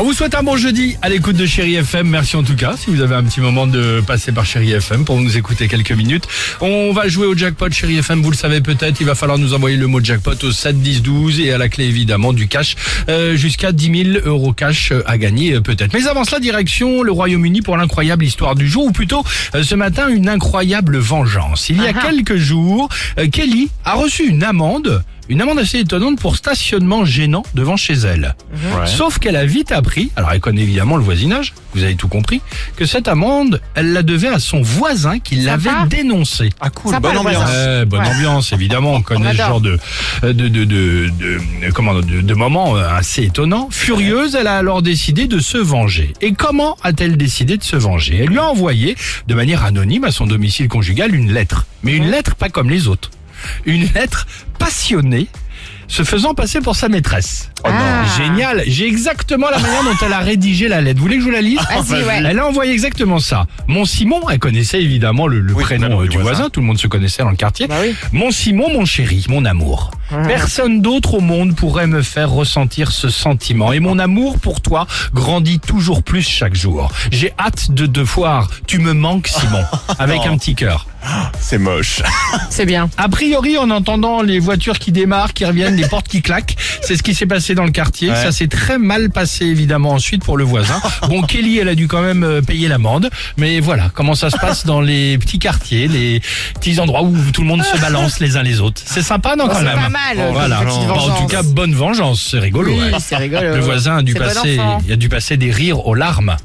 On vous souhaite un bon jeudi à l'écoute de Chéri FM. Merci en tout cas si vous avez un petit moment de passer par Chéri FM pour nous écouter quelques minutes. On va jouer au jackpot Chéri FM, vous le savez peut-être. Il va falloir nous envoyer le mot jackpot au 7 10 12 et à la clé évidemment du cash euh, jusqu'à 10 000 euros cash euh, à gagner euh, peut-être. Mais avant cela, direction le Royaume-Uni pour l'incroyable histoire du jour ou plutôt euh, ce matin une incroyable vengeance. Il y a Ah ah. quelques jours, Kelly a reçu une amende. Une amende assez étonnante pour stationnement gênant devant chez elle. Sauf qu'elle a vite appris, alors elle connaît évidemment le voisinage, vous avez tout compris, que cette amende, elle la devait à son voisin qui l'avait dénoncée. Ah cool, Sympa, bonne ambiance. Ouais, bonne Ouais. ambiance, évidemment. On connaît ce genre de, de, de, de, de- de- comment, de, de moments euh, assez étonnants. Furieuse, elle a alors décidé de se venger. Et comment a-t-elle décidé de se venger? Elle lui a envoyé, de manière anonyme, à son domicile conjugal, une lettre. Mais une lettre pas comme les autres. Une lettre passionnée, se faisant passer pour sa maîtresse. Oh non. Ah. Génial. J'ai exactement la manière dont elle a rédigé la lettre. Vous voulez que je vous la lise Vas-y, ouais. Elle a envoyé exactement ça. Mon Simon, elle connaissait évidemment le, le Oui, prénom euh, du voisin. voisin. tout le monde se connaissait dans le quartier. Bah oui. Mon Simon, mon chéri, mon amour. Personne d'autre au monde pourrait me faire ressentir ce sentiment. Et mon amour pour toi grandit toujours plus chaque jour. J'ai hâte de te voir. Tu me manques, Simon. Avec un petit cœur. C'est moche. C'est bien. A priori, en entendant les voitures qui démarrent, qui reviennent, les portes qui claquent, c'est ce qui s'est passé dans le quartier. Ouais. Ça s'est très mal passé évidemment ensuite pour le voisin. Bon, Kelly, elle a dû quand même euh, payer l'amende, mais voilà comment ça se passe dans les petits quartiers, les petits endroits où tout le monde se balance les uns les autres. C'est sympa, non Bon, quand c'est même pas mal, euh, Voilà. Bah, en tout cas, bonne vengeance, c'est rigolo. Oui, ouais. c'est rigolo. Le voisin a dû bon passer, il a dû passer des rires aux larmes.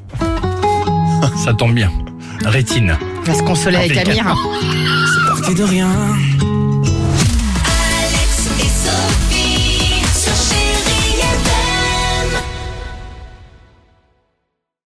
ça tombe bien. Rétine. On va se consoler avec. Amir. parti de rien.